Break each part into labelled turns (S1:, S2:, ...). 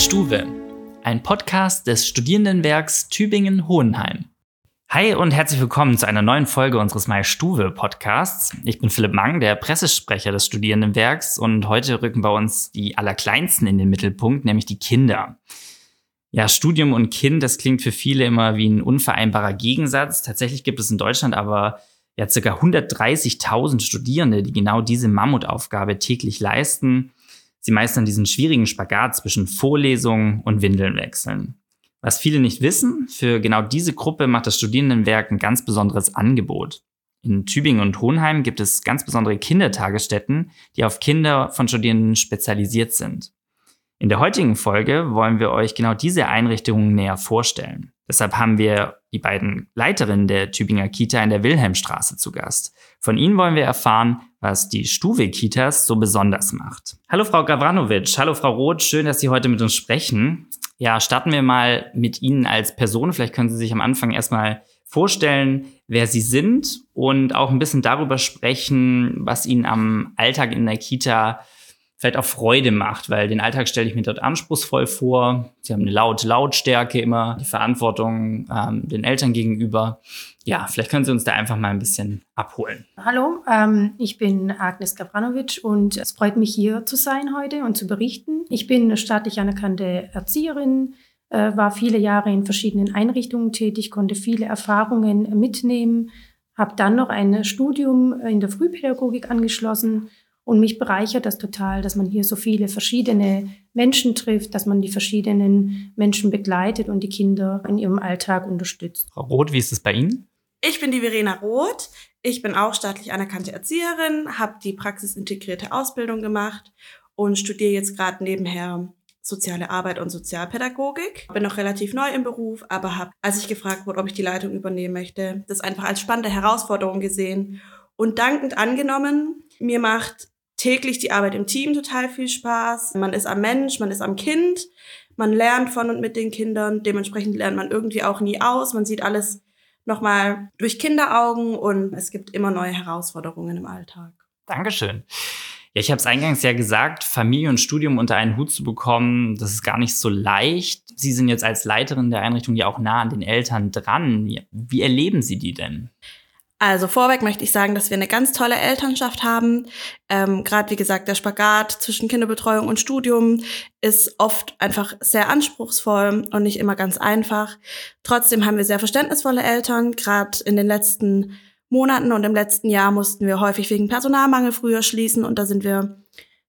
S1: Stuwe, ein Podcast des Studierendenwerks Tübingen-Hohenheim. Hi und herzlich willkommen zu einer neuen Folge unseres My Stuwe Podcasts. Ich bin Philipp Mang, der Pressesprecher des Studierendenwerks und heute rücken bei uns die Allerkleinsten in den Mittelpunkt, nämlich die Kinder. Ja, Studium und Kind, das klingt für viele immer wie ein unvereinbarer Gegensatz. Tatsächlich gibt es in Deutschland aber ja circa 130.000 Studierende, die genau diese Mammutaufgabe täglich leisten. Sie meistern diesen schwierigen Spagat zwischen Vorlesungen und Windeln wechseln. Was viele nicht wissen, für genau diese Gruppe macht das Studierendenwerk ein ganz besonderes Angebot. In Tübingen und Hohenheim gibt es ganz besondere Kindertagesstätten, die auf Kinder von Studierenden spezialisiert sind. In der heutigen Folge wollen wir euch genau diese Einrichtungen näher vorstellen. Deshalb haben wir die beiden Leiterinnen der Tübinger Kita in der Wilhelmstraße zu Gast. Von ihnen wollen wir erfahren, was die Stuwe-Kitas so besonders macht. Hallo Frau Gavranovic, hallo Frau Roth, schön, dass Sie heute mit uns sprechen. Ja, starten wir mal mit Ihnen als Person. Vielleicht können Sie sich am Anfang erstmal vorstellen, wer Sie sind und auch ein bisschen darüber sprechen, was Ihnen am Alltag in der Kita vielleicht auch Freude macht, weil den Alltag stelle ich mir dort anspruchsvoll vor. Sie haben eine laute Lautstärke immer, die Verantwortung ähm, den Eltern gegenüber. Ja, vielleicht können Sie uns da einfach mal ein bisschen abholen.
S2: Hallo, ähm, ich bin Agnes Gavranovic und es freut mich hier zu sein heute und zu berichten. Ich bin staatlich anerkannte Erzieherin, äh, war viele Jahre in verschiedenen Einrichtungen tätig, konnte viele Erfahrungen mitnehmen, habe dann noch ein Studium in der Frühpädagogik angeschlossen und mich bereichert das total, dass man hier so viele verschiedene Menschen trifft, dass man die verschiedenen Menschen begleitet und die Kinder in ihrem Alltag unterstützt.
S1: Frau Roth, wie ist es bei Ihnen?
S3: Ich bin die Verena Roth. Ich bin auch staatlich anerkannte Erzieherin, habe die praxisintegrierte Ausbildung gemacht und studiere jetzt gerade nebenher soziale Arbeit und Sozialpädagogik. Bin noch relativ neu im Beruf, aber habe, als ich gefragt wurde, ob ich die Leitung übernehmen möchte, das einfach als spannende Herausforderung gesehen und dankend angenommen. Mir macht täglich die Arbeit im Team total viel Spaß. Man ist am Mensch, man ist am Kind, man lernt von und mit den Kindern. Dementsprechend lernt man irgendwie auch nie aus. Man sieht alles nochmal durch Kinderaugen und es gibt immer neue Herausforderungen im Alltag.
S1: Dankeschön. Ja, ich habe es eingangs ja gesagt, Familie und Studium unter einen Hut zu bekommen, das ist gar nicht so leicht. Sie sind jetzt als Leiterin der Einrichtung ja auch nah an den Eltern dran. Wie erleben Sie die denn?
S3: Also vorweg möchte ich sagen, dass wir eine ganz tolle Elternschaft haben. Ähm, Gerade wie gesagt, der Spagat zwischen Kinderbetreuung und Studium ist oft einfach sehr anspruchsvoll und nicht immer ganz einfach. Trotzdem haben wir sehr verständnisvolle Eltern. Gerade in den letzten Monaten und im letzten Jahr mussten wir häufig wegen Personalmangel früher schließen und da sind wir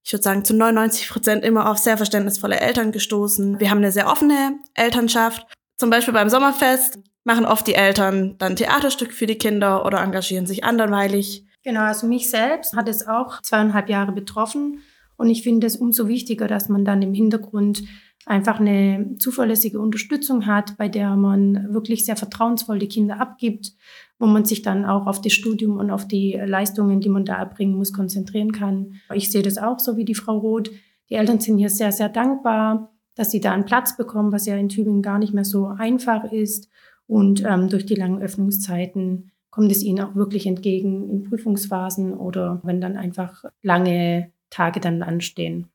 S3: ich würde sagen, zu 99 Prozent immer auf sehr verständnisvolle Eltern gestoßen. Wir haben eine sehr offene Elternschaft. Zum Beispiel beim Sommerfest machen oft die Eltern dann Theaterstück für die Kinder oder engagieren sich anderweitig.
S2: Genau, also mich selbst hat es auch zweieinhalb Jahre betroffen. Und ich finde es umso wichtiger, dass man dann im Hintergrund einfach eine zuverlässige Unterstützung hat, bei der man wirklich sehr vertrauensvoll die Kinder abgibt, wo man sich dann auch auf das Studium und auf die Leistungen, die man da erbringen muss, konzentrieren kann. Ich sehe das auch so wie die Frau Roth. Die Eltern sind hier sehr, sehr dankbar, dass sie da einen Platz bekommen, was ja in Tübingen gar nicht mehr so einfach ist. Und ähm, durch die langen Öffnungszeiten kommt es ihnen auch wirklich entgegen in Prüfungsphasen oder wenn dann einfach lange Tage dann anstehen.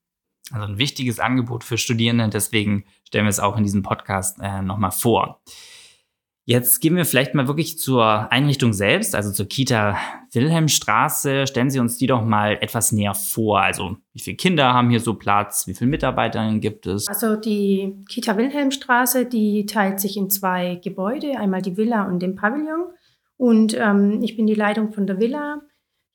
S1: Also ein wichtiges Angebot für Studierende, deswegen stellen wir es auch in diesem Podcast äh, nochmal vor. Jetzt gehen wir vielleicht mal wirklich zur Einrichtung selbst, also zur Kita Wilhelmstraße. Stellen Sie uns die doch mal etwas näher vor. Also wie viele Kinder haben hier so Platz? Wie viele Mitarbeiterinnen gibt es?
S2: Also die Kita Wilhelmstraße, die teilt sich in zwei Gebäude, einmal die Villa und den Pavillon. Und ähm, ich bin die Leitung von der Villa.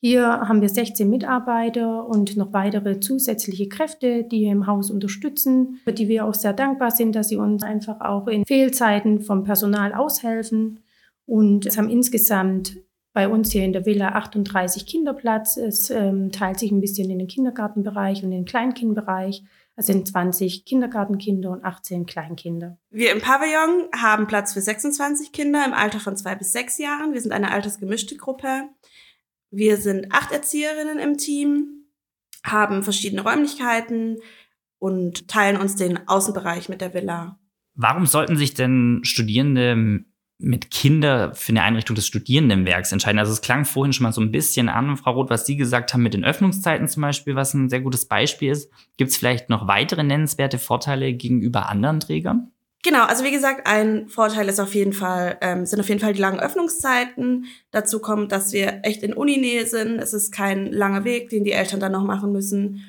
S2: Hier haben wir 16 Mitarbeiter und noch weitere zusätzliche Kräfte, die hier im Haus unterstützen, für die wir auch sehr dankbar sind, dass sie uns einfach auch in Fehlzeiten vom Personal aushelfen. Und es haben insgesamt bei uns hier in der Villa 38 Kinderplatz. Es ähm, teilt sich ein bisschen in den Kindergartenbereich und den Kleinkindbereich. Es sind 20 Kindergartenkinder und 18 Kleinkinder.
S3: Wir im Pavillon haben Platz für 26 Kinder im Alter von zwei bis sechs Jahren. Wir sind eine altersgemischte Gruppe. Wir sind acht Erzieherinnen im Team, haben verschiedene Räumlichkeiten und teilen uns den Außenbereich mit der Villa.
S1: Warum sollten sich denn Studierende mit Kinder für eine Einrichtung des Studierendenwerks entscheiden? Also es klang vorhin schon mal so ein bisschen an, Frau Roth, was Sie gesagt haben mit den Öffnungszeiten zum Beispiel, was ein sehr gutes Beispiel ist. Gibt es vielleicht noch weitere nennenswerte Vorteile gegenüber anderen Trägern?
S3: Genau, also wie gesagt, ein Vorteil ist auf jeden Fall, ähm, sind auf jeden Fall die langen Öffnungszeiten. Dazu kommt, dass wir echt in Uninähe sind. Es ist kein langer Weg, den die Eltern dann noch machen müssen.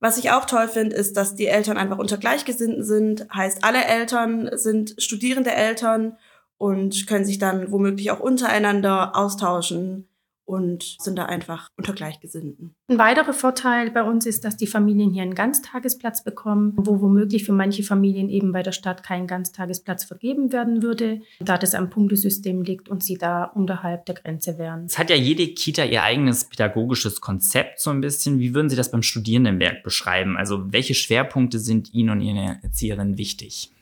S3: Was ich auch toll finde, ist, dass die Eltern einfach unter Gleichgesinnten sind. Heißt, alle Eltern sind studierende Eltern und können sich dann womöglich auch untereinander austauschen und sind da einfach unter Gleichgesinnten.
S2: Ein weiterer Vorteil bei uns ist, dass die Familien hier einen Ganztagesplatz bekommen, wo womöglich für manche Familien eben bei der Stadt kein Ganztagesplatz vergeben werden würde, da das am Punktesystem liegt und sie da unterhalb der Grenze wären.
S1: Es hat ja jede Kita ihr eigenes pädagogisches Konzept so ein bisschen. Wie würden Sie das beim Studierendenwerk beschreiben? Also welche Schwerpunkte sind Ihnen und Ihren Erzieherinnen wichtig?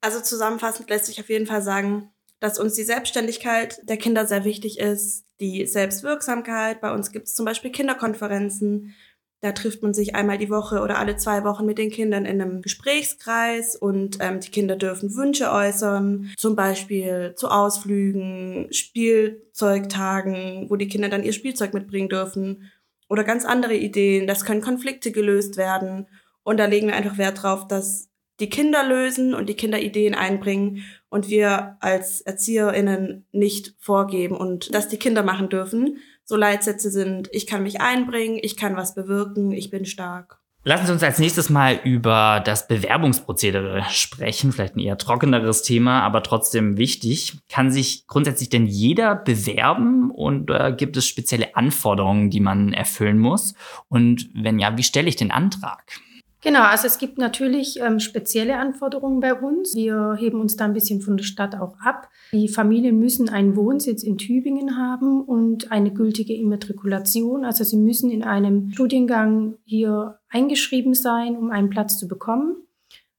S3: Also zusammenfassend lässt sich auf jeden Fall sagen, dass uns die Selbstständigkeit der Kinder sehr wichtig ist, die Selbstwirksamkeit. Bei uns gibt es zum Beispiel Kinderkonferenzen. Da trifft man sich einmal die Woche oder alle zwei Wochen mit den Kindern in einem Gesprächskreis und ähm, die Kinder dürfen Wünsche äußern, zum Beispiel zu Ausflügen, Spielzeugtagen, wo die Kinder dann ihr Spielzeug mitbringen dürfen oder ganz andere Ideen. Das können Konflikte gelöst werden und da legen wir einfach Wert drauf, dass die Kinder lösen und die Kinder Ideen einbringen und wir als ErzieherInnen nicht vorgeben und dass die Kinder machen dürfen. So Leitsätze sind, ich kann mich einbringen, ich kann was bewirken, ich bin stark.
S1: Lassen Sie uns als nächstes mal über das Bewerbungsprozedere sprechen. Vielleicht ein eher trockeneres Thema, aber trotzdem wichtig. Kann sich grundsätzlich denn jeder bewerben und äh, gibt es spezielle Anforderungen, die man erfüllen muss? Und wenn ja, wie stelle ich den Antrag?
S2: Genau, also es gibt natürlich ähm, spezielle Anforderungen bei uns. Wir heben uns da ein bisschen von der Stadt auch ab. Die Familien müssen einen Wohnsitz in Tübingen haben und eine gültige Immatrikulation. Also sie müssen in einem Studiengang hier eingeschrieben sein, um einen Platz zu bekommen.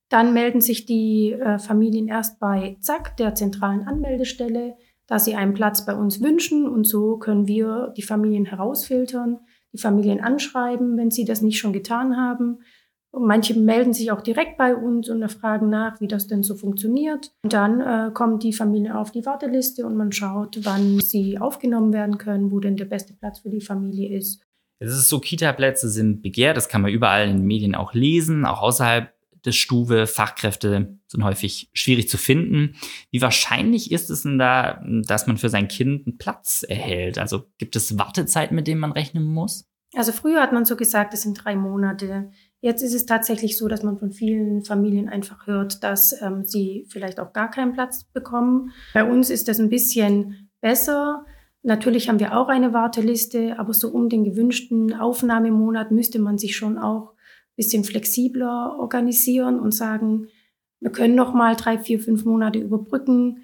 S2: Dann melden sich die äh, Familien erst bei ZAK, der zentralen Anmeldestelle, da sie einen Platz bei uns wünschen. Und so können wir die Familien herausfiltern, die Familien anschreiben, wenn sie das nicht schon getan haben und manche melden sich auch direkt bei uns und fragen nach, wie das denn so funktioniert. Und dann äh, kommt die Familie auf die Warteliste und man schaut, wann sie aufgenommen werden können, wo denn der beste Platz für die Familie ist.
S1: Es ist so, Kita-Plätze sind begehrt, das kann man überall in den Medien auch lesen, auch außerhalb des Stufe. Fachkräfte sind häufig schwierig zu finden. Wie wahrscheinlich ist es denn da, dass man für sein Kind einen Platz erhält? Also gibt es Wartezeiten, mit denen man rechnen muss?
S2: Also früher hat man so gesagt, es sind drei Monate. Jetzt ist es tatsächlich so, dass man von vielen Familien einfach hört, dass ähm, sie vielleicht auch gar keinen Platz bekommen. Bei uns ist das ein bisschen besser. Natürlich haben wir auch eine Warteliste, aber so um den gewünschten Aufnahmemonat müsste man sich schon auch ein bisschen flexibler organisieren und sagen, wir können noch mal drei, vier, fünf Monate überbrücken.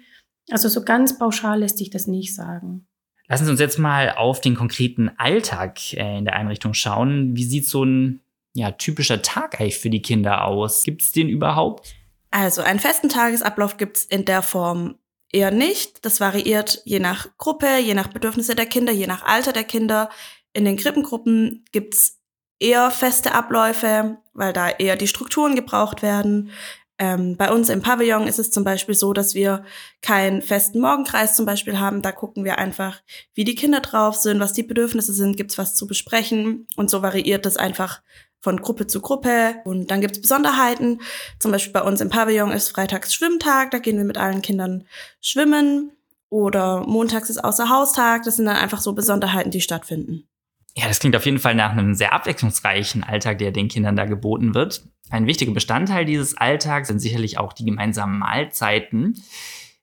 S2: Also so ganz pauschal lässt sich das nicht sagen.
S1: Lassen Sie uns jetzt mal auf den konkreten Alltag äh, in der Einrichtung schauen. Wie sieht so ein ja, typischer Tag eigentlich für die Kinder aus? Gibt es den überhaupt?
S3: Also einen festen Tagesablauf gibt es in der Form eher nicht. Das variiert je nach Gruppe, je nach Bedürfnisse der Kinder, je nach Alter der Kinder. In den Krippengruppen gibt es eher feste Abläufe, weil da eher die Strukturen gebraucht werden. Ähm, bei uns im Pavillon ist es zum Beispiel so, dass wir keinen festen Morgenkreis zum Beispiel haben. Da gucken wir einfach, wie die Kinder drauf sind, was die Bedürfnisse sind, gibt's was zu besprechen. Und so variiert das einfach von Gruppe zu Gruppe. Und dann gibt's Besonderheiten. Zum Beispiel bei uns im Pavillon ist Freitags Schwimmtag, da gehen wir mit allen Kindern schwimmen. Oder montags ist Außerhaustag. Das sind dann einfach so Besonderheiten, die stattfinden.
S1: Ja, das klingt auf jeden Fall nach einem sehr abwechslungsreichen Alltag, der den Kindern da geboten wird. Ein wichtiger Bestandteil dieses Alltags sind sicherlich auch die gemeinsamen Mahlzeiten.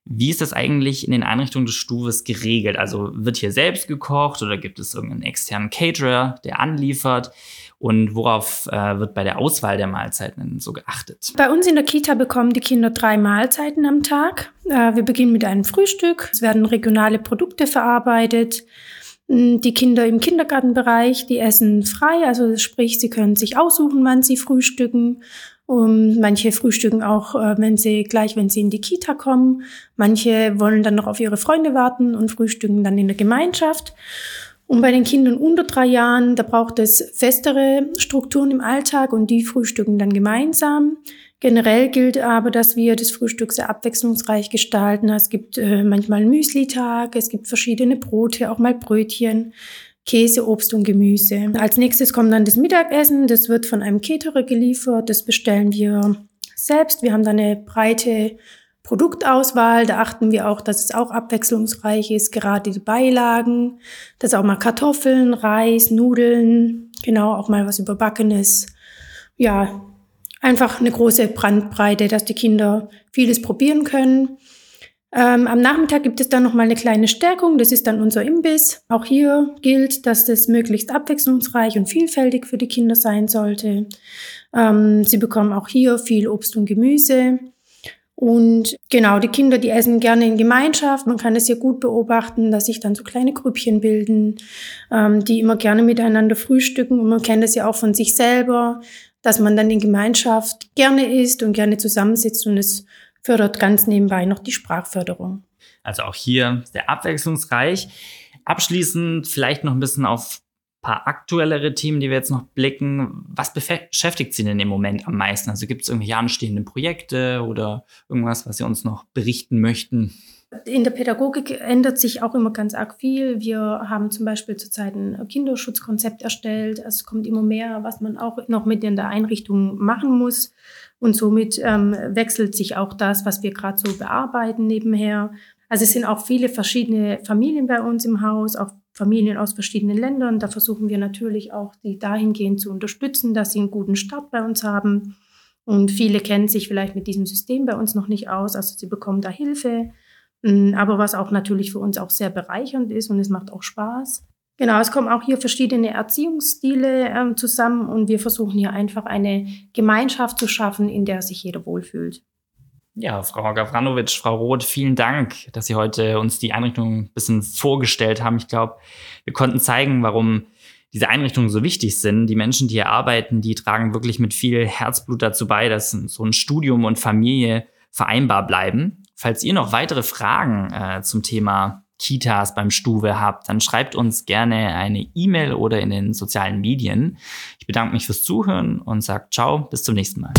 S1: Wie ist das eigentlich in den Einrichtungen des Stuves geregelt? Also wird hier selbst gekocht oder gibt es irgendeinen externen Caterer, der anliefert? Und worauf äh, wird bei der Auswahl der Mahlzeiten so geachtet?
S2: Bei uns in der Kita bekommen die Kinder drei Mahlzeiten am Tag. Äh, wir beginnen mit einem Frühstück. Es werden regionale Produkte verarbeitet. Hm, die Kinder im Kindergartenbereich, die essen frei, also sprich, sie können sich aussuchen, wann sie frühstücken. Um, manche frühstücken auch, äh, wenn sie gleich, wenn sie in die Kita kommen. Manche wollen dann noch auf ihre Freunde warten und frühstücken dann in der Gemeinschaft. Und bei den Kindern unter drei Jahren, da braucht es festere Strukturen im Alltag und die frühstücken dann gemeinsam. Generell gilt aber, dass wir das Frühstück sehr abwechslungsreich gestalten. Es gibt äh, manchmal einen Müslitag, es gibt verschiedene Brote, auch mal Brötchen, Käse, Obst und Gemüse. Als nächstes kommt dann das Mittagessen. Das wird von einem Caterer geliefert. Das bestellen wir selbst. Wir haben da eine breite Produktauswahl. Da achten wir auch, dass es auch abwechslungsreich ist. Gerade die Beilagen, dass auch mal Kartoffeln, Reis, Nudeln, genau auch mal was überbackenes. Ja, einfach eine große Brandbreite, dass die Kinder vieles probieren können. Ähm, am Nachmittag gibt es dann noch mal eine kleine Stärkung. Das ist dann unser Imbiss. Auch hier gilt, dass das möglichst abwechslungsreich und vielfältig für die Kinder sein sollte. Ähm, sie bekommen auch hier viel Obst und Gemüse. Und genau, die Kinder, die essen gerne in Gemeinschaft. Man kann es ja gut beobachten, dass sich dann so kleine Grüppchen bilden, ähm, die immer gerne miteinander frühstücken. Und man kennt es ja auch von sich selber dass man dann in Gemeinschaft gerne isst und gerne zusammensitzt und es fördert ganz nebenbei noch die Sprachförderung.
S1: Also auch hier sehr abwechslungsreich. Abschließend vielleicht noch ein bisschen auf ein paar aktuellere Themen, die wir jetzt noch blicken. Was beschäftigt Sie denn im Moment am meisten? Also gibt es irgendwelche anstehenden Projekte oder irgendwas, was Sie uns noch berichten möchten?
S2: In der Pädagogik ändert sich auch immer ganz arg viel. Wir haben zum Beispiel zurzeit ein Kinderschutzkonzept erstellt. Es kommt immer mehr, was man auch noch mit in der Einrichtung machen muss. Und somit ähm, wechselt sich auch das, was wir gerade so bearbeiten nebenher. Also es sind auch viele verschiedene Familien bei uns im Haus, auch Familien aus verschiedenen Ländern. Da versuchen wir natürlich auch, die dahingehend zu unterstützen, dass sie einen guten Start bei uns haben. Und viele kennen sich vielleicht mit diesem System bei uns noch nicht aus. Also sie bekommen da Hilfe. Mm, aber was auch natürlich für uns auch sehr bereichernd ist und es macht auch Spaß. Genau, es kommen auch hier verschiedene Erziehungsstile ähm, zusammen und wir versuchen hier einfach eine Gemeinschaft zu schaffen, in der sich jeder wohlfühlt.
S1: Ja, Frau Gavranowitsch, Frau Roth, vielen Dank, dass Sie heute uns die Einrichtung ein bisschen vorgestellt haben. Ich glaube, wir konnten zeigen, warum diese Einrichtungen so wichtig sind. Die Menschen, die hier arbeiten, die tragen wirklich mit viel Herzblut dazu bei, dass so ein Studium und Familie vereinbar bleiben. Falls ihr noch weitere Fragen äh, zum Thema Kitas beim Stuwe habt, dann schreibt uns gerne eine E-Mail oder in den sozialen Medien. Ich bedanke mich fürs Zuhören und sage ciao, bis zum nächsten Mal.